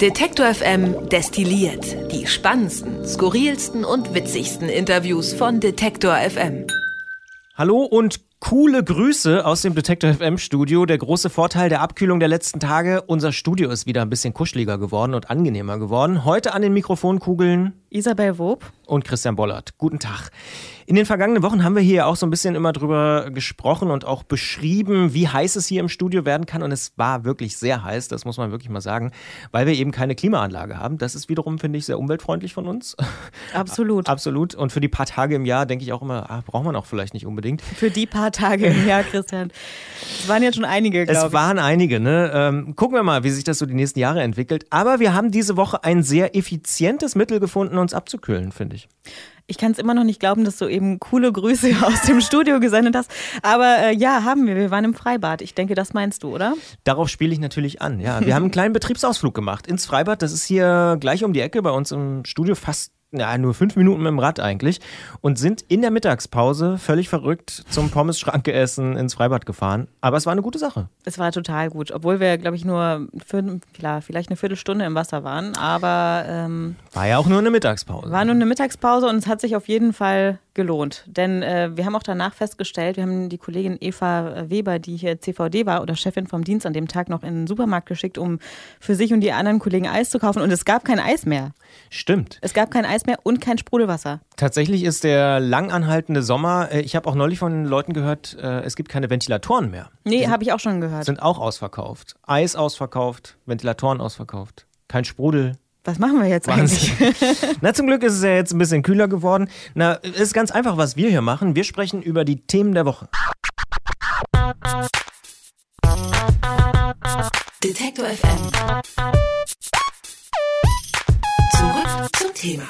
Detektor FM destilliert die spannendsten, skurrilsten und witzigsten Interviews von Detektor FM. Hallo und coole Grüße aus dem Detektor FM Studio. Der große Vorteil der Abkühlung der letzten Tage, unser Studio ist wieder ein bisschen kuscheliger geworden und angenehmer geworden. Heute an den Mikrofonkugeln Isabel Wob und Christian Bollert. Guten Tag. In den vergangenen Wochen haben wir hier auch so ein bisschen immer drüber gesprochen und auch beschrieben, wie heiß es hier im Studio werden kann. Und es war wirklich sehr heiß, das muss man wirklich mal sagen, weil wir eben keine Klimaanlage haben. Das ist wiederum, finde ich, sehr umweltfreundlich von uns. Absolut. Absolut. Und für die paar Tage im Jahr denke ich auch immer, ah, braucht man auch vielleicht nicht unbedingt. Für die paar Tage im Jahr, Christian. Es waren jetzt schon einige, glaube ich. Es waren einige, ne? Ähm, gucken wir mal, wie sich das so die nächsten Jahre entwickelt. Aber wir haben diese Woche ein sehr effizientes Mittel gefunden, uns abzukühlen, finde ich. Ich kann es immer noch nicht glauben, dass du eben coole Grüße aus dem Studio gesendet hast. Aber äh, ja, haben wir. Wir waren im Freibad. Ich denke, das meinst du, oder? Darauf spiele ich natürlich an. Ja, wir haben einen kleinen Betriebsausflug gemacht ins Freibad. Das ist hier gleich um die Ecke bei uns im Studio, fast ja, nur fünf Minuten mit dem Rad eigentlich und sind in der Mittagspause völlig verrückt zum Pommes-Schranke essen ins Freibad gefahren. Aber es war eine gute Sache. Es war total gut, obwohl wir, glaube ich, nur für, vielleicht eine Viertelstunde im Wasser waren. Aber ähm, war ja auch nur eine Mittagspause. War nur eine Mittagspause und es hat sich auf jeden Fall gelohnt. Denn äh, wir haben auch danach festgestellt, wir haben die Kollegin Eva Weber, die hier CVD war oder Chefin vom Dienst an dem Tag noch in den Supermarkt geschickt, um für sich und die anderen Kollegen Eis zu kaufen. Und es gab kein Eis mehr. Stimmt. Es gab kein Eis mehr und kein Sprudelwasser. Tatsächlich ist der lang anhaltende Sommer, äh, ich habe auch neulich von Leuten gehört, äh, es gibt keine Ventilatoren mehr. Nee, habe ich auch schon gehört. Sind auch ausverkauft. Eis ausverkauft, Ventilatoren ausverkauft. Kein Sprudel, was machen wir jetzt Wahnsinn. eigentlich? Na, zum Glück ist es ja jetzt ein bisschen kühler geworden. Na, es ist ganz einfach, was wir hier machen. Wir sprechen über die Themen der Woche. Detektor FM. Zurück zum Thema.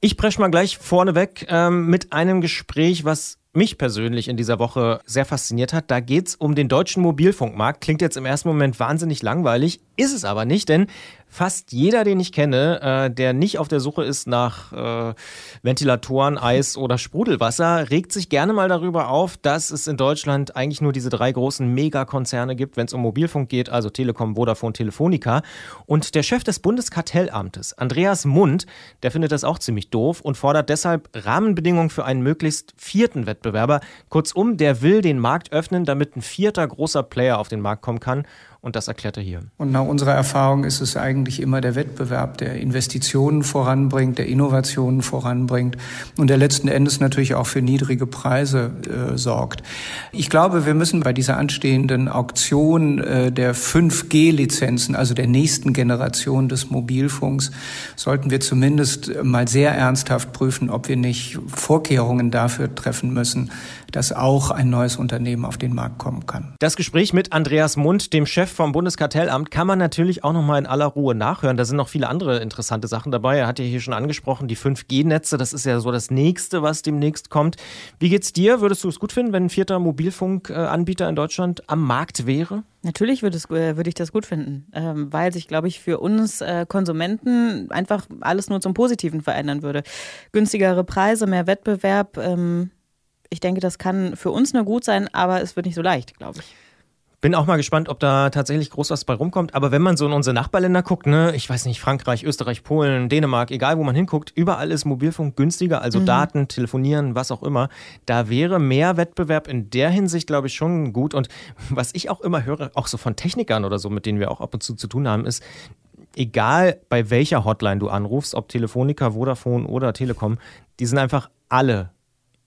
Ich presche mal gleich vorneweg ähm, mit einem Gespräch, was mich persönlich in dieser Woche sehr fasziniert hat. Da geht es um den deutschen Mobilfunkmarkt. Klingt jetzt im ersten Moment wahnsinnig langweilig, ist es aber nicht, denn fast jeder, den ich kenne, äh, der nicht auf der Suche ist nach äh, Ventilatoren, Eis oder Sprudelwasser, regt sich gerne mal darüber auf, dass es in Deutschland eigentlich nur diese drei großen Megakonzerne gibt, wenn es um Mobilfunk geht, also Telekom, Vodafone, Telefonica. Und der Chef des Bundeskartellamtes, Andreas Mund, der findet das auch ziemlich doof und fordert deshalb Rahmenbedingungen für einen möglichst vierten Wettbewerber. Kurzum, der will den Markt öffnen, damit ein vierter großer Player auf den Markt kommen kann. Und das erklärt er hier. Und nach unserer Erfahrung ist es eigentlich immer der Wettbewerb, der Investitionen voranbringt, der Innovationen voranbringt und der letzten Endes natürlich auch für niedrige Preise äh, sorgt. Ich glaube, wir müssen bei dieser anstehenden Auktion äh, der 5G-Lizenzen, also der nächsten Generation des Mobilfunks, sollten wir zumindest mal sehr ernsthaft prüfen, ob wir nicht Vorkehrungen dafür treffen müssen, dass auch ein neues Unternehmen auf den Markt kommen kann. Das Gespräch mit Andreas Mund, dem Chef vom Bundeskartellamt, kann man natürlich auch noch mal in aller Ruhe nachhören. Da sind noch viele andere interessante Sachen dabei. Er hat ja hier schon angesprochen, die 5G-Netze, das ist ja so das nächste, was demnächst kommt. Wie geht's dir? Würdest du es gut finden, wenn ein vierter Mobilfunkanbieter in Deutschland am Markt wäre? Natürlich würde, es, äh, würde ich das gut finden, ähm, weil sich, glaube ich, für uns äh, Konsumenten einfach alles nur zum Positiven verändern würde. Günstigere Preise, mehr Wettbewerb, ähm, ich denke, das kann für uns nur gut sein, aber es wird nicht so leicht, glaube ich. Bin auch mal gespannt, ob da tatsächlich groß was bei rumkommt. Aber wenn man so in unsere Nachbarländer guckt, ne, ich weiß nicht, Frankreich, Österreich, Polen, Dänemark, egal wo man hinguckt, überall ist Mobilfunk günstiger, also mhm. Daten, Telefonieren, was auch immer. Da wäre mehr Wettbewerb in der Hinsicht, glaube ich, schon gut. Und was ich auch immer höre, auch so von Technikern oder so, mit denen wir auch ab und zu zu tun haben, ist, egal bei welcher Hotline du anrufst, ob Telefonica, Vodafone oder Telekom, die sind einfach alle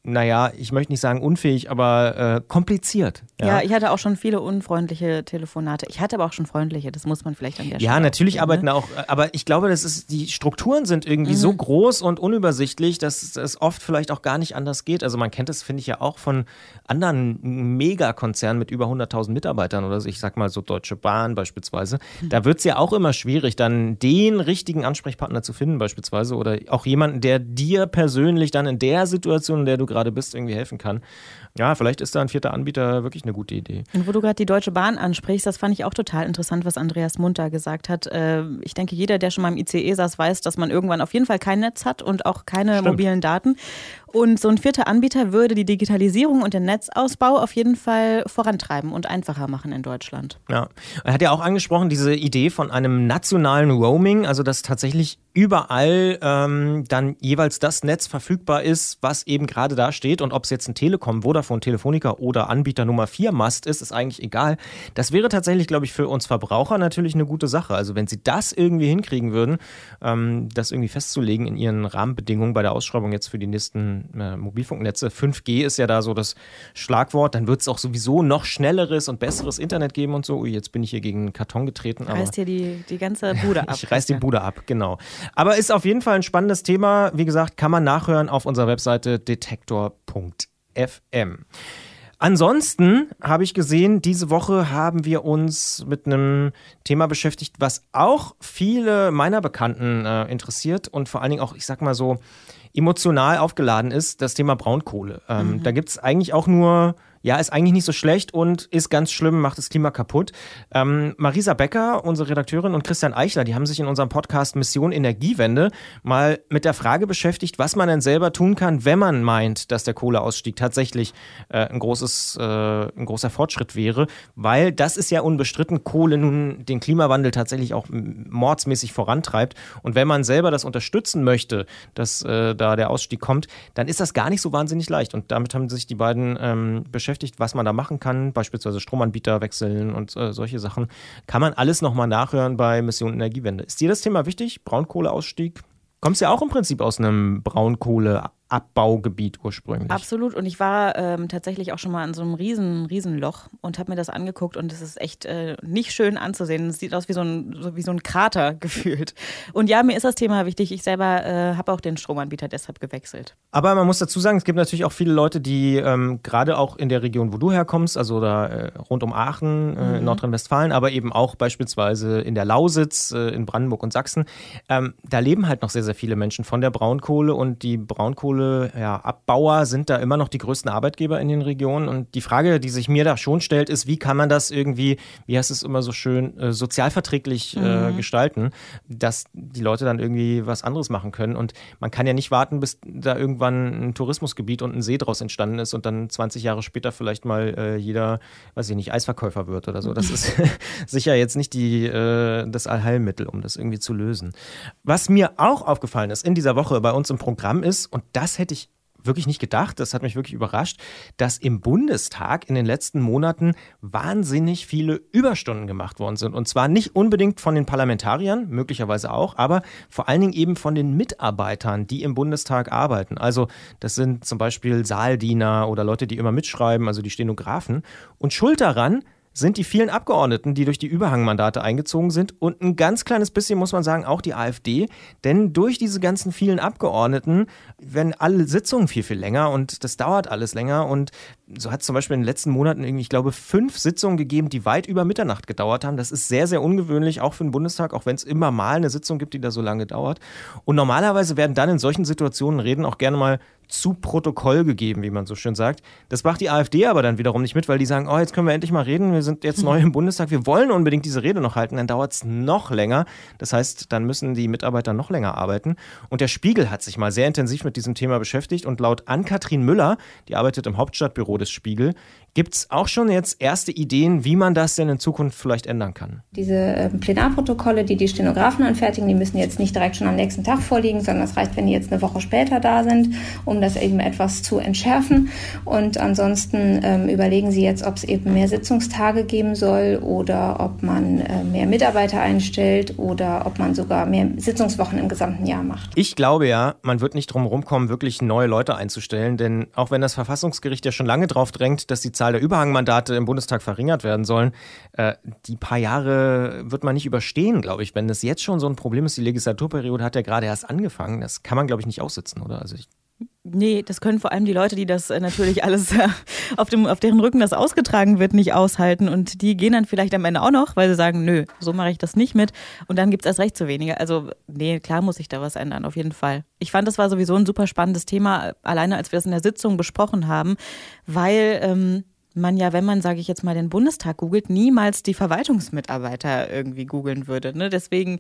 naja, ich möchte nicht sagen unfähig, aber äh, kompliziert. Ja. ja. ich hatte auch schon viele unfreundliche Telefonate. Ich hatte aber auch schon freundliche, das muss man vielleicht an der Stelle. Ja, natürlich arbeiten ne? auch, aber ich glaube, das ist, die Strukturen sind irgendwie mhm. so groß und unübersichtlich, dass es oft vielleicht auch gar nicht anders geht. Also man kennt das, finde ich ja auch von anderen Megakonzernen mit über 100.000 Mitarbeitern oder so. Ich sag mal so Deutsche Bahn beispielsweise. Mhm. Da wird es ja auch immer schwierig, dann den richtigen Ansprechpartner zu finden beispielsweise oder auch jemanden, der dir persönlich dann in der Situation, in der du gerade bist, irgendwie helfen kann. Ja, vielleicht ist da ein vierter Anbieter wirklich eine gute Idee. Und wo du gerade die Deutsche Bahn ansprichst, das fand ich auch total interessant, was Andreas Munter gesagt hat. Äh, ich denke, jeder, der schon mal im ICE saß, weiß, dass man irgendwann auf jeden Fall kein Netz hat und auch keine Stimmt. mobilen Daten. Und so ein vierter Anbieter würde die Digitalisierung und den Netzausbau auf jeden Fall vorantreiben und einfacher machen in Deutschland. Ja, er hat ja auch angesprochen, diese Idee von einem nationalen Roaming, also dass tatsächlich überall ähm, dann jeweils das Netz verfügbar ist, was eben gerade da steht. Und ob es jetzt ein Telekom, Vodafone, Telefonica oder Anbieter Nummer 4 Mast ist, ist eigentlich egal. Das wäre tatsächlich, glaube ich, für uns Verbraucher natürlich eine gute Sache. Also wenn sie das irgendwie hinkriegen würden, ähm, das irgendwie festzulegen in ihren Rahmenbedingungen bei der Ausschreibung jetzt für die nächsten äh, Mobilfunknetze. 5G ist ja da so das Schlagwort. Dann wird es auch sowieso noch schnelleres und besseres Internet geben und so. Ui, jetzt bin ich hier gegen Karton getreten. Reißt hier die, die ganze Bude ab. ich reiß die Bude ab, genau. Aber ist auf jeden Fall ein spannendes Thema. Wie gesagt, kann man nachhören auf unserer Webseite detektor.fm. Ansonsten habe ich gesehen, diese Woche haben wir uns mit einem Thema beschäftigt, was auch viele meiner Bekannten äh, interessiert und vor allen Dingen auch, ich sag mal so, emotional aufgeladen ist, das Thema Braunkohle. Ähm, mhm. Da gibt es eigentlich auch nur ja, ist eigentlich nicht so schlecht und ist ganz schlimm, macht das Klima kaputt. Ähm, Marisa Becker, unsere Redakteurin, und Christian Eichler, die haben sich in unserem Podcast Mission Energiewende mal mit der Frage beschäftigt, was man denn selber tun kann, wenn man meint, dass der Kohleausstieg tatsächlich äh, ein, großes, äh, ein großer Fortschritt wäre, weil das ist ja unbestritten, Kohle nun den Klimawandel tatsächlich auch mordsmäßig vorantreibt. Und wenn man selber das unterstützen möchte, dass äh, da der Ausstieg kommt, dann ist das gar nicht so wahnsinnig leicht. Und damit haben sich die beiden ähm, beschäftigt beschäftigt, was man da machen kann, beispielsweise Stromanbieter wechseln und äh, solche Sachen, kann man alles nochmal nachhören bei Mission Energiewende. Ist dir das Thema wichtig? Braunkohleausstieg? Kommst ja auch im Prinzip aus einem Braunkohle Abbaugebiet ursprünglich. Absolut. Und ich war ähm, tatsächlich auch schon mal in so einem riesen, riesen Loch und habe mir das angeguckt und es ist echt äh, nicht schön anzusehen. Es sieht aus wie so, ein, so, wie so ein Krater gefühlt. Und ja, mir ist das Thema wichtig. Ich selber äh, habe auch den Stromanbieter deshalb gewechselt. Aber man muss dazu sagen, es gibt natürlich auch viele Leute, die ähm, gerade auch in der Region, wo du herkommst, also da äh, rund um Aachen, äh, mhm. in Nordrhein-Westfalen, aber eben auch beispielsweise in der Lausitz, äh, in Brandenburg und Sachsen, ähm, da leben halt noch sehr, sehr viele Menschen von der Braunkohle und die Braunkohle Ja, sind da immer noch die größten Arbeitgeber in den Regionen. Und die Frage, die sich mir da schon stellt, ist, wie kann man das irgendwie, wie heißt es immer so schön, äh, sozialverträglich äh, mhm. gestalten, dass die Leute dann irgendwie was anderes machen können. Und man kann ja nicht warten, bis da irgendwann ein Tourismusgebiet und ein See draus entstanden ist und dann 20 Jahre später vielleicht mal äh, jeder, weiß ich nicht, Eisverkäufer wird oder so. Das ist sicher jetzt nicht die, äh, das Allheilmittel, um das irgendwie zu lösen. Was mir auch aufgefallen ist in dieser Woche bei uns im Programm ist, und das das hätte ich wirklich nicht gedacht, das hat mich wirklich überrascht, dass im Bundestag in den letzten Monaten wahnsinnig viele Überstunden gemacht worden sind. Und zwar nicht unbedingt von den Parlamentariern, möglicherweise auch, aber vor allen Dingen eben von den Mitarbeitern, die im Bundestag arbeiten. Also das sind zum Beispiel Saaldiener oder Leute, die immer mitschreiben, also die Stenografen. Und schuld daran sind die vielen Abgeordneten, die durch die Überhangmandate eingezogen sind und ein ganz kleines bisschen, muss man sagen, auch die AfD. Denn durch diese ganzen vielen Abgeordneten werden alle Sitzungen viel, viel länger und das dauert alles länger. Und so hat es zum Beispiel in den letzten Monaten irgendwie, ich glaube, fünf Sitzungen gegeben, die weit über Mitternacht gedauert haben. Das ist sehr, sehr ungewöhnlich, auch für den Bundestag, auch wenn es immer mal eine Sitzung gibt, die da so lange dauert. Und normalerweise werden dann in solchen Situationen Reden auch gerne mal zu Protokoll gegeben, wie man so schön sagt. Das macht die AfD aber dann wiederum nicht mit, weil die sagen, oh, jetzt können wir endlich mal reden, wir sind jetzt neu im Bundestag, wir wollen unbedingt diese Rede noch halten, dann dauert es noch länger. Das heißt, dann müssen die Mitarbeiter noch länger arbeiten. Und der Spiegel hat sich mal sehr intensiv mit diesem Thema beschäftigt und laut Ann-Kathrin Müller, die arbeitet im Hauptstadtbüro des Spiegel, Gibt es auch schon jetzt erste Ideen, wie man das denn in Zukunft vielleicht ändern kann? Diese äh, Plenarprotokolle, die die Stenografen anfertigen, die müssen jetzt nicht direkt schon am nächsten Tag vorliegen, sondern es reicht, wenn die jetzt eine Woche später da sind, um das eben etwas zu entschärfen. Und ansonsten ähm, überlegen sie jetzt, ob es eben mehr Sitzungstage geben soll oder ob man äh, mehr Mitarbeiter einstellt oder ob man sogar mehr Sitzungswochen im gesamten Jahr macht. Ich glaube ja, man wird nicht drum rumkommen, wirklich neue Leute einzustellen, denn auch wenn das Verfassungsgericht ja schon lange drauf drängt, dass die Zahl Zahl der Überhangmandate im Bundestag verringert werden sollen. Äh, die paar Jahre wird man nicht überstehen, glaube ich. Wenn das jetzt schon so ein Problem ist, die Legislaturperiode hat ja gerade erst angefangen. Das kann man, glaube ich, nicht aussitzen, oder? Also ich Nee, das können vor allem die Leute, die das äh, natürlich alles äh, auf, dem, auf deren Rücken das ausgetragen wird, nicht aushalten. Und die gehen dann vielleicht am Ende auch noch, weil sie sagen, nö, so mache ich das nicht mit. Und dann gibt es erst recht zu wenige. Also, nee, klar muss sich da was ändern, auf jeden Fall. Ich fand, das war sowieso ein super spannendes Thema, alleine als wir es in der Sitzung besprochen haben, weil ähm, man ja, wenn man, sage ich jetzt mal, den Bundestag googelt, niemals die Verwaltungsmitarbeiter irgendwie googeln würde. Ne? Deswegen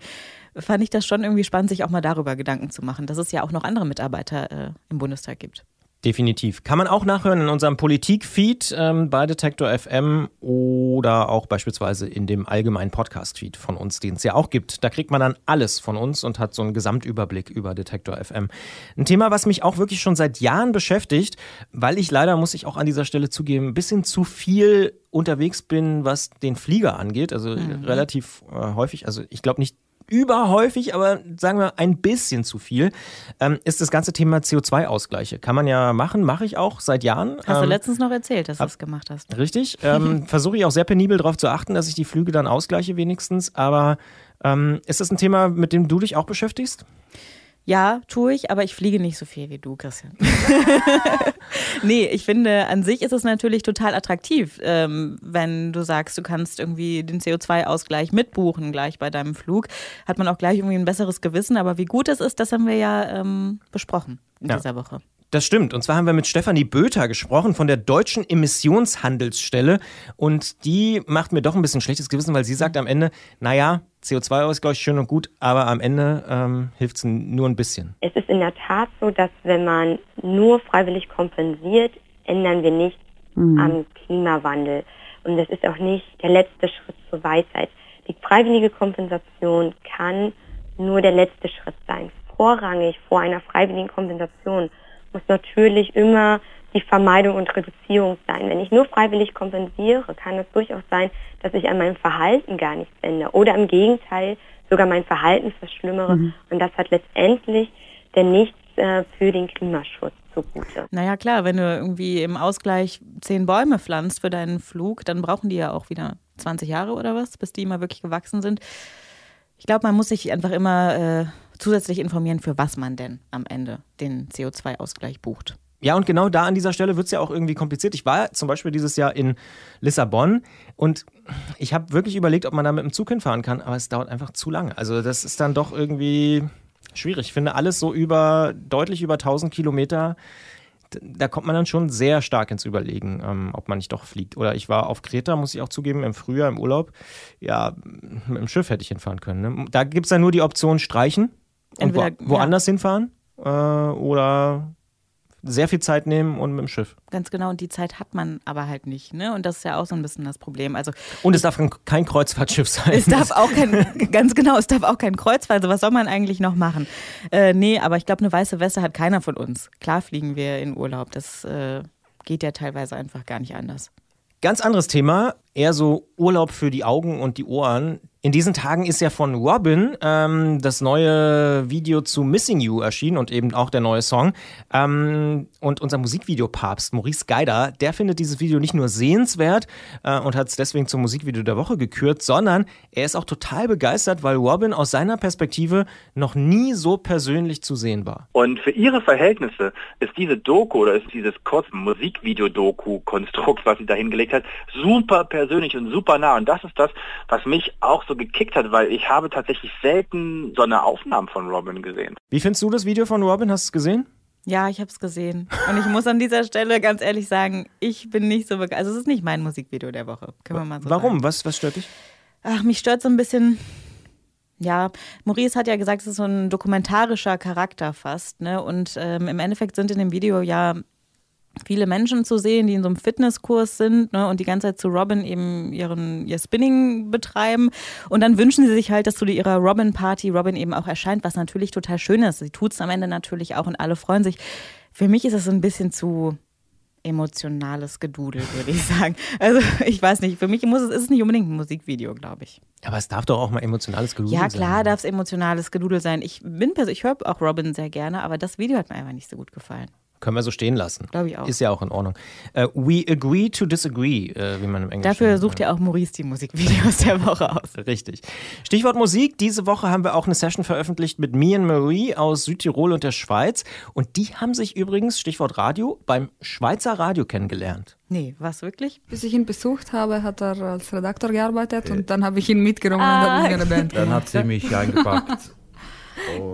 fand ich das schon irgendwie spannend, sich auch mal darüber Gedanken zu machen, dass es ja auch noch andere Mitarbeiter äh, im Bundestag gibt. Definitiv. Kann man auch nachhören in unserem Politik-Feed ähm, bei Detektor FM oder auch beispielsweise in dem allgemeinen Podcast-Feed von uns, den es ja auch gibt. Da kriegt man dann alles von uns und hat so einen Gesamtüberblick über Detektor FM. Ein Thema, was mich auch wirklich schon seit Jahren beschäftigt, weil ich leider, muss ich auch an dieser Stelle zugeben, ein bisschen zu viel unterwegs bin, was den Flieger angeht. Also mhm. relativ äh, häufig. Also ich glaube nicht überhäufig, aber sagen wir ein bisschen zu viel, ähm, ist das ganze Thema CO2-Ausgleiche. Kann man ja machen, mache ich auch seit Jahren. Hast ähm, du letztens noch erzählt, dass du das gemacht hast. Richtig. Ähm, Versuche ich auch sehr penibel darauf zu achten, dass ich die Flüge dann ausgleiche wenigstens. Aber ähm, ist das ein Thema, mit dem du dich auch beschäftigst? Ja, tue ich, aber ich fliege nicht so viel wie du, Christian. nee, ich finde, an sich ist es natürlich total attraktiv, ähm, wenn du sagst, du kannst irgendwie den CO2-Ausgleich mitbuchen gleich bei deinem Flug. Hat man auch gleich irgendwie ein besseres Gewissen. Aber wie gut es ist, das haben wir ja ähm, besprochen in ja. dieser Woche. Das stimmt. Und zwar haben wir mit Stefanie Böter gesprochen von der Deutschen Emissionshandelsstelle. Und die macht mir doch ein bisschen schlechtes Gewissen, weil sie sagt am Ende, naja, CO2-Ausgleich schön und gut, aber am Ende ähm, hilft es nur ein bisschen. Es ist in der Tat so, dass wenn man nur freiwillig kompensiert, ändern wir nichts mhm. am Klimawandel. Und das ist auch nicht der letzte Schritt zur Weisheit. Die freiwillige Kompensation kann nur der letzte Schritt sein. Vorrangig vor einer freiwilligen Kompensation muss natürlich immer die Vermeidung und Reduzierung sein. Wenn ich nur freiwillig kompensiere, kann es durchaus sein, dass ich an meinem Verhalten gar nichts ändere oder im Gegenteil sogar mein Verhalten verschlimmere. Mhm. Und das hat letztendlich denn nichts äh, für den Klimaschutz zugute. Naja klar, wenn du irgendwie im Ausgleich zehn Bäume pflanzt für deinen Flug, dann brauchen die ja auch wieder 20 Jahre oder was, bis die mal wirklich gewachsen sind. Ich glaube, man muss sich einfach immer äh, zusätzlich informieren, für was man denn am Ende den CO2-Ausgleich bucht. Ja, und genau da an dieser Stelle wird es ja auch irgendwie kompliziert. Ich war zum Beispiel dieses Jahr in Lissabon und ich habe wirklich überlegt, ob man da mit dem Zug hinfahren kann, aber es dauert einfach zu lange. Also das ist dann doch irgendwie schwierig. Ich finde alles so über, deutlich über 1000 Kilometer, da kommt man dann schon sehr stark ins Überlegen, ähm, ob man nicht doch fliegt. Oder ich war auf Kreta, muss ich auch zugeben, im Frühjahr im Urlaub. Ja, mit dem Schiff hätte ich hinfahren können. Ne? Da gibt es dann nur die Option streichen und wo, woanders ja. hinfahren äh, oder sehr viel Zeit nehmen und mit dem Schiff. Ganz genau, und die Zeit hat man aber halt nicht, ne? Und das ist ja auch so ein bisschen das Problem. Also und es darf kein Kreuzfahrtschiff sein. Es darf auch kein, ganz genau, es darf auch kein Kreuzfahrt. Also was soll man eigentlich noch machen? Äh, nee, aber ich glaube, eine weiße Weste hat keiner von uns. Klar fliegen wir in Urlaub. Das äh, geht ja teilweise einfach gar nicht anders. Ganz anderes Thema, eher so Urlaub für die Augen und die Ohren. In diesen Tagen ist ja von Robin ähm, das neue Video zu Missing You erschienen und eben auch der neue Song. Ähm, und unser Musikvideopapst Maurice Geider, der findet dieses Video nicht nur sehenswert äh, und hat es deswegen zum Musikvideo der Woche gekürt, sondern er ist auch total begeistert, weil Robin aus seiner Perspektive noch nie so persönlich zu sehen war. Und für ihre Verhältnisse ist diese Doku oder ist dieses kurze Musikvideo-Doku-Konstrukt, was sie da hingelegt hat, super persönlich und super nah. Und das ist das, was mich auch so gekickt hat, weil ich habe tatsächlich selten so eine Aufnahme von Robin gesehen. Wie findest du das Video von Robin? Hast du es gesehen? Ja, ich habe es gesehen. Und ich muss an dieser Stelle ganz ehrlich sagen, ich bin nicht so begeistert. Also es ist nicht mein Musikvideo der Woche, können wir mal so Warum? Sagen. Was, was stört dich? Ach, mich stört so ein bisschen. Ja, Maurice hat ja gesagt, es ist so ein dokumentarischer Charakter fast. Ne? Und ähm, im Endeffekt sind in dem Video ja viele Menschen zu sehen, die in so einem Fitnesskurs sind ne, und die ganze Zeit zu Robin eben ihren, ihr Spinning betreiben. Und dann wünschen sie sich halt, dass zu ihrer Robin-Party Robin eben auch erscheint, was natürlich total schön ist. Sie tut es am Ende natürlich auch und alle freuen sich. Für mich ist es ein bisschen zu emotionales Gedudel, würde ich sagen. Also ich weiß nicht, für mich muss es, ist es nicht unbedingt ein Musikvideo, glaube ich. Aber es darf doch auch mal emotionales Gedudel sein. Ja, klar darf es emotionales Gedudel sein. Ich bin ich höre auch Robin sehr gerne, aber das Video hat mir einfach nicht so gut gefallen. Können wir so stehen lassen. Glaube ich auch. Ist ja auch in Ordnung. Uh, we agree to disagree, uh, wie man im Englischen Dafür sucht ja auch Maurice die Musikvideos der Woche aus. Richtig. Stichwort Musik. Diese Woche haben wir auch eine Session veröffentlicht mit Mien Marie aus Südtirol und der Schweiz. Und die haben sich übrigens, Stichwort Radio, beim Schweizer Radio kennengelernt. Nee, was wirklich? Bis ich ihn besucht habe, hat er als Redakteur gearbeitet und dann habe ich ihn mitgenommen ah, und habe eine Band Dann hat sie mich eingepackt.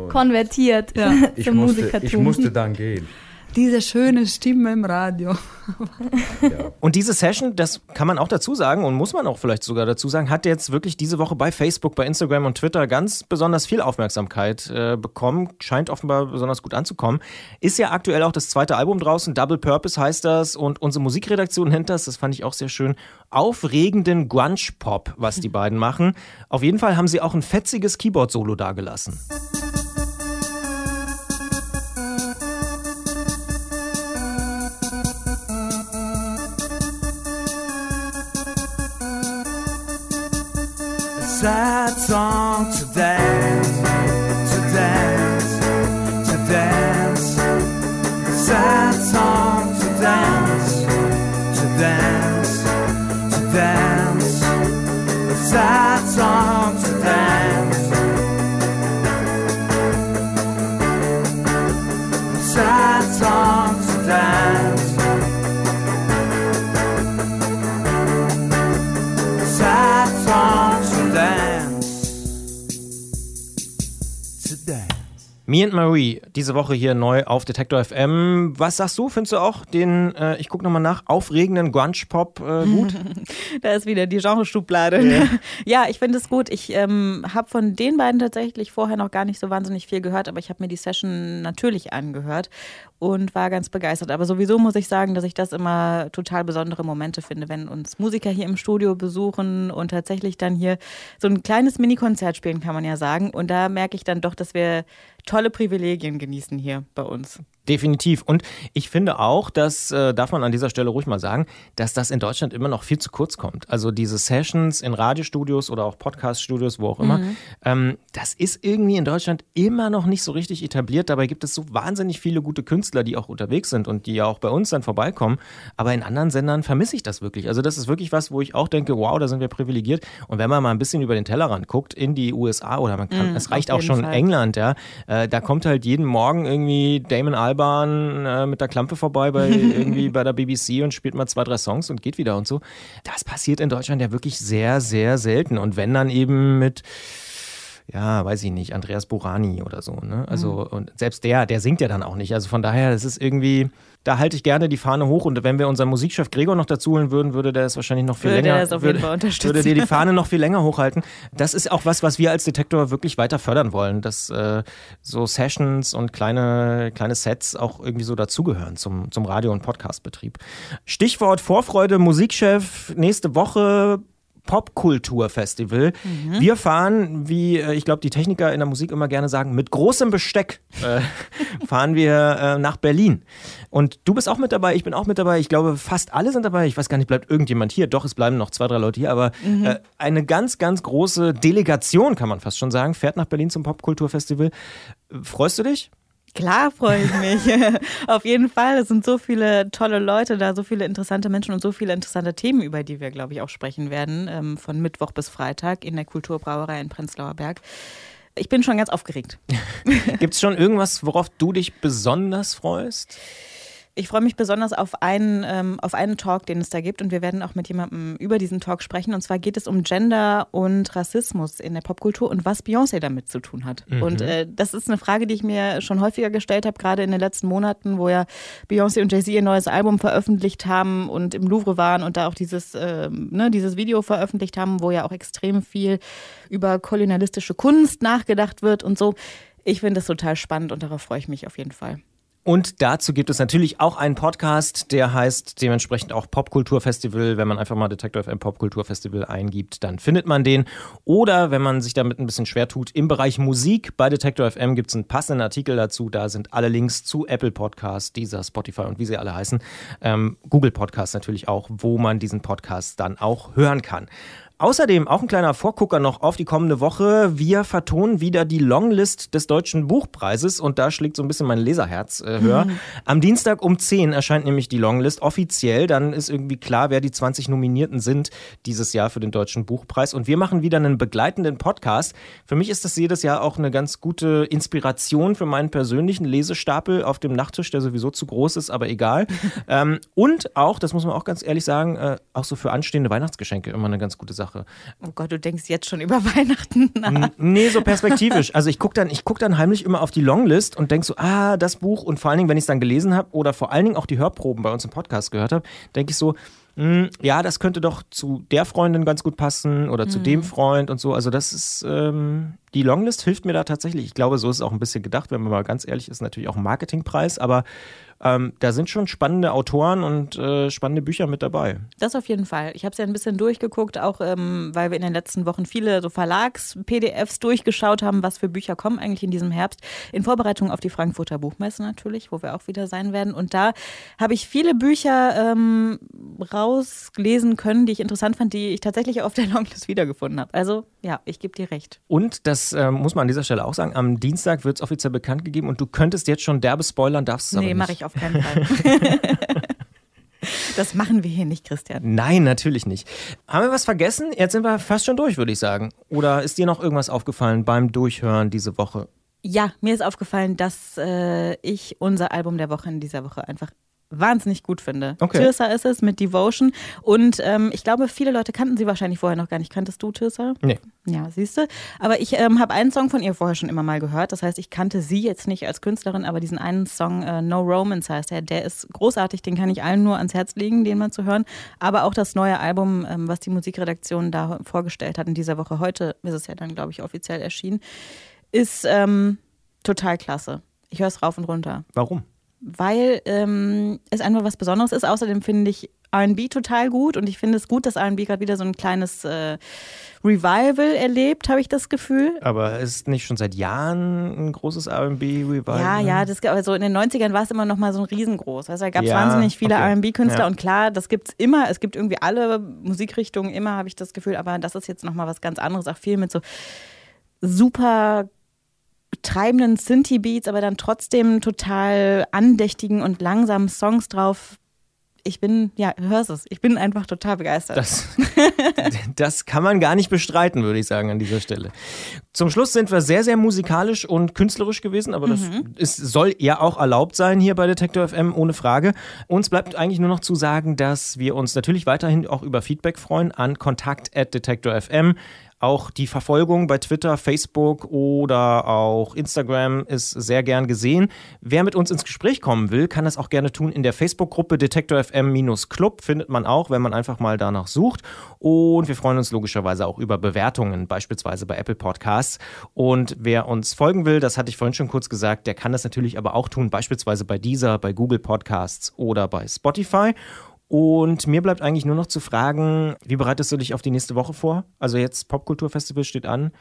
Konvertiert ja. ich, musste, ich musste dann gehen diese schöne Stimme im Radio. ja. Und diese Session, das kann man auch dazu sagen und muss man auch vielleicht sogar dazu sagen, hat jetzt wirklich diese Woche bei Facebook, bei Instagram und Twitter ganz besonders viel Aufmerksamkeit äh, bekommen. Scheint offenbar besonders gut anzukommen. Ist ja aktuell auch das zweite Album draußen, Double Purpose heißt das und unsere Musikredaktion nennt das, das fand ich auch sehr schön, aufregenden Grunge-Pop, was die beiden machen. Auf jeden Fall haben sie auch ein fetziges Keyboard-Solo dagelassen. Song to Me and Marie, diese Woche hier neu auf Detektor FM. Was sagst du? Findest du auch den, äh, ich gucke nochmal nach, aufregenden Grunge-Pop äh, gut? da ist wieder die Genre-Schublade. Yeah. ja, ich finde es gut. Ich ähm, habe von den beiden tatsächlich vorher noch gar nicht so wahnsinnig viel gehört, aber ich habe mir die Session natürlich angehört und war ganz begeistert. Aber sowieso muss ich sagen, dass ich das immer total besondere Momente finde, wenn uns Musiker hier im Studio besuchen und tatsächlich dann hier so ein kleines Mini-Konzert spielen, kann man ja sagen. Und da merke ich dann doch, dass wir tolle Privilegien genießen hier bei uns. Definitiv. Und ich finde auch, das äh, darf man an dieser Stelle ruhig mal sagen, dass das in Deutschland immer noch viel zu kurz kommt. Also diese Sessions in Radiostudios oder auch Podcaststudios, wo auch immer, mhm. ähm, das ist irgendwie in Deutschland immer noch nicht so richtig etabliert. Dabei gibt es so wahnsinnig viele gute Künstler, die auch unterwegs sind und die ja auch bei uns dann vorbeikommen. Aber in anderen Sendern vermisse ich das wirklich. Also das ist wirklich was, wo ich auch denke, wow, da sind wir privilegiert. Und wenn man mal ein bisschen über den Tellerrand guckt, in die USA oder man kann, mhm, es reicht auch schon Fall. England, ja, äh, da kommt halt jeden Morgen irgendwie Damon Albarn Alban äh, mit der Klampe vorbei bei irgendwie bei der BBC und spielt mal zwei, drei Songs und geht wieder und so. Das passiert in Deutschland ja wirklich sehr, sehr selten. Und wenn dann eben mit ja, weiß ich nicht, Andreas Burani oder so. Ne? Also, mhm. und selbst der, der singt ja dann auch nicht. Also von daher, das ist irgendwie, da halte ich gerne die Fahne hoch. Und wenn wir unseren Musikchef Gregor noch dazu holen würden, würde der es wahrscheinlich noch viel würde länger. Das auf jeden Fall unterstützen. Würde dir die Fahne noch viel länger hochhalten. Das ist auch was, was wir als Detektor wirklich weiter fördern wollen, dass äh, so Sessions und kleine, kleine Sets auch irgendwie so dazugehören zum, zum Radio- und Podcastbetrieb. Stichwort Vorfreude, Musikchef nächste Woche Popkulturfestival. Mhm. Wir fahren, wie äh, ich glaube, die Techniker in der Musik immer gerne sagen, mit großem Besteck äh, fahren wir äh, nach Berlin. Und du bist auch mit dabei, ich bin auch mit dabei. Ich glaube, fast alle sind dabei. Ich weiß gar nicht, bleibt irgendjemand hier? Doch, es bleiben noch zwei, drei Leute hier. Aber mhm. äh, eine ganz, ganz große Delegation, kann man fast schon sagen, fährt nach Berlin zum Popkulturfestival. Freust du dich? Klar freue ich mich. Auf jeden Fall. Es sind so viele tolle Leute da, so viele interessante Menschen und so viele interessante Themen, über die wir, glaube ich, auch sprechen werden, ähm, von Mittwoch bis Freitag in der Kulturbrauerei in Prenzlauer Berg. Ich bin schon ganz aufgeregt. Gibt es schon irgendwas, worauf du dich besonders freust? Ich freue mich besonders auf einen, ähm, auf einen Talk, den es da gibt. Und wir werden auch mit jemandem über diesen Talk sprechen. Und zwar geht es um Gender und Rassismus in der Popkultur und was Beyoncé damit zu tun hat. Mhm. Und äh, das ist eine Frage, die ich mir schon häufiger gestellt habe, gerade in den letzten Monaten, wo ja Beyoncé und Jay-Z ihr neues Album veröffentlicht haben und im Louvre waren und da auch dieses, äh, ne, dieses Video veröffentlicht haben, wo ja auch extrem viel über kolonialistische Kunst nachgedacht wird und so. Ich finde das total spannend und darauf freue ich mich auf jeden Fall. Und dazu gibt es natürlich auch einen Podcast, der heißt dementsprechend auch Popkulturfestival. Wenn man einfach mal Detector FM Popkulturfestival eingibt, dann findet man den. Oder wenn man sich damit ein bisschen schwer tut, im Bereich Musik bei Detector FM gibt es einen passenden Artikel dazu. Da sind alle Links zu Apple Podcast, dieser Spotify und wie sie alle heißen. Ähm, Google Podcast natürlich auch, wo man diesen Podcast dann auch hören kann. Außerdem auch ein kleiner Vorgucker noch auf die kommende Woche. Wir vertonen wieder die Longlist des Deutschen Buchpreises und da schlägt so ein bisschen mein Leserherz äh, höher. Mhm. Am Dienstag um 10 erscheint nämlich die Longlist offiziell. Dann ist irgendwie klar, wer die 20 Nominierten sind dieses Jahr für den Deutschen Buchpreis. Und wir machen wieder einen begleitenden Podcast. Für mich ist das jedes Jahr auch eine ganz gute Inspiration für meinen persönlichen Lesestapel auf dem Nachttisch, der sowieso zu groß ist, aber egal. ähm, und auch, das muss man auch ganz ehrlich sagen, äh, auch so für anstehende Weihnachtsgeschenke immer eine ganz gute Sache. Sache. Oh Gott, du denkst jetzt schon über Weihnachten nach. Nee, so perspektivisch. Also ich gucke dann, guck dann heimlich immer auf die Longlist und denke so, ah, das Buch. Und vor allen Dingen, wenn ich es dann gelesen habe oder vor allen Dingen auch die Hörproben bei uns im Podcast gehört habe, denke ich so, hm, ja, das könnte doch zu der Freundin ganz gut passen oder zu mhm. dem Freund und so. Also das ist, ähm, die Longlist hilft mir da tatsächlich. Ich glaube, so ist es auch ein bisschen gedacht, wenn man mal ganz ehrlich ist, natürlich auch ein Marketingpreis, aber ähm, da sind schon spannende Autoren und äh, spannende Bücher mit dabei. Das auf jeden Fall. Ich habe es ja ein bisschen durchgeguckt, auch ähm, weil wir in den letzten Wochen viele so Verlags-PDFs durchgeschaut haben, was für Bücher kommen eigentlich in diesem Herbst. In Vorbereitung auf die Frankfurter Buchmesse natürlich, wo wir auch wieder sein werden. Und da habe ich viele Bücher ähm, rauslesen können, die ich interessant fand, die ich tatsächlich auf der Longlist wiedergefunden habe. Also ja, ich gebe dir recht. Und das äh, muss man an dieser Stelle auch sagen, am Dienstag wird es offiziell bekannt gegeben und du könntest jetzt schon derbe spoilern, darfst es nee, aber nicht. Nee, mache ich auf auf keinen Fall. Das machen wir hier nicht, Christian. Nein, natürlich nicht. Haben wir was vergessen? Jetzt sind wir fast schon durch, würde ich sagen. Oder ist dir noch irgendwas aufgefallen beim Durchhören diese Woche? Ja, mir ist aufgefallen, dass äh, ich unser Album der Woche in dieser Woche einfach wahnsinnig gut finde. Okay. Tirsa ist es mit Devotion. Und ähm, ich glaube, viele Leute kannten sie wahrscheinlich vorher noch gar nicht. Kanntest du Tirsa? Nee. Ja, siehst du. Aber ich ähm, habe einen Song von ihr vorher schon immer mal gehört. Das heißt, ich kannte sie jetzt nicht als Künstlerin, aber diesen einen Song, äh, No Romance heißt der, der ist großartig. Den kann ich allen nur ans Herz legen, den mal zu hören. Aber auch das neue Album, ähm, was die Musikredaktion da vorgestellt hat in dieser Woche, heute ist es ja dann, glaube ich, offiziell erschienen, ist ähm, total klasse. Ich höre es rauf und runter. Warum? Weil ähm, es einfach was Besonderes ist. Außerdem finde ich RB total gut und ich finde es gut, dass RB gerade wieder so ein kleines äh, Revival erlebt, habe ich das Gefühl. Aber ist nicht schon seit Jahren ein großes RB-Revival? Ja, ja, das, also in den 90ern war es immer noch mal so ein riesengroß. Also da gab es ja, wahnsinnig viele okay. RB-Künstler ja. und klar, das gibt es immer. Es gibt irgendwie alle Musikrichtungen immer, habe ich das Gefühl. Aber das ist jetzt noch mal was ganz anderes. Auch viel mit so super treibenden Synthie-Beats, aber dann trotzdem total andächtigen und langsamen Songs drauf. Ich bin, ja, hörst es, ich bin einfach total begeistert. Das, das kann man gar nicht bestreiten, würde ich sagen, an dieser Stelle. Zum Schluss sind wir sehr, sehr musikalisch und künstlerisch gewesen, aber das mhm. ist, soll ja auch erlaubt sein hier bei Detektor FM, ohne Frage. Uns bleibt eigentlich nur noch zu sagen, dass wir uns natürlich weiterhin auch über Feedback freuen an kontakt.detektor.fm. Auch die Verfolgung bei Twitter, Facebook oder auch Instagram ist sehr gern gesehen. Wer mit uns ins Gespräch kommen will, kann das auch gerne tun in der Facebook-Gruppe Detektor FM-Club. Findet man auch, wenn man einfach mal danach sucht. Und wir freuen uns logischerweise auch über Bewertungen, beispielsweise bei Apple Podcasts. Und wer uns folgen will, das hatte ich vorhin schon kurz gesagt, der kann das natürlich aber auch tun, beispielsweise bei dieser, bei Google Podcasts oder bei Spotify. Und mir bleibt eigentlich nur noch zu fragen, wie bereitest du dich auf die nächste Woche vor? Also jetzt Popkulturfestival steht an.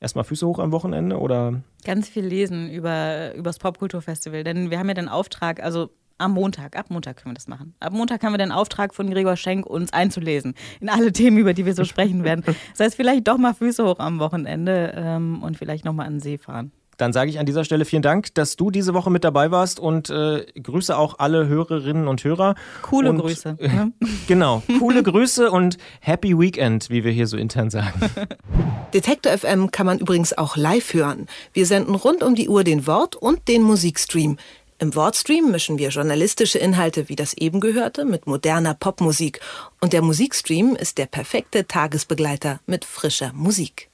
Erstmal Füße hoch am Wochenende oder? Ganz viel lesen über, über das Popkulturfestival, denn wir haben ja den Auftrag, also am Montag, ab Montag können wir das machen. Ab Montag haben wir den Auftrag von Gregor Schenk, uns einzulesen in alle Themen, über die wir so sprechen werden. Das heißt, vielleicht doch mal Füße hoch am Wochenende ähm, und vielleicht nochmal an den See fahren. Dann sage ich an dieser Stelle vielen Dank, dass du diese Woche mit dabei warst und äh, grüße auch alle Hörerinnen und Hörer. Coole und, Grüße. Äh, genau, coole Grüße und Happy Weekend, wie wir hier so intern sagen. Detektor FM kann man übrigens auch live hören. Wir senden rund um die Uhr den Wort- und den Musikstream. Im Wortstream mischen wir journalistische Inhalte wie das eben gehörte mit moderner Popmusik. Und der Musikstream ist der perfekte Tagesbegleiter mit frischer Musik.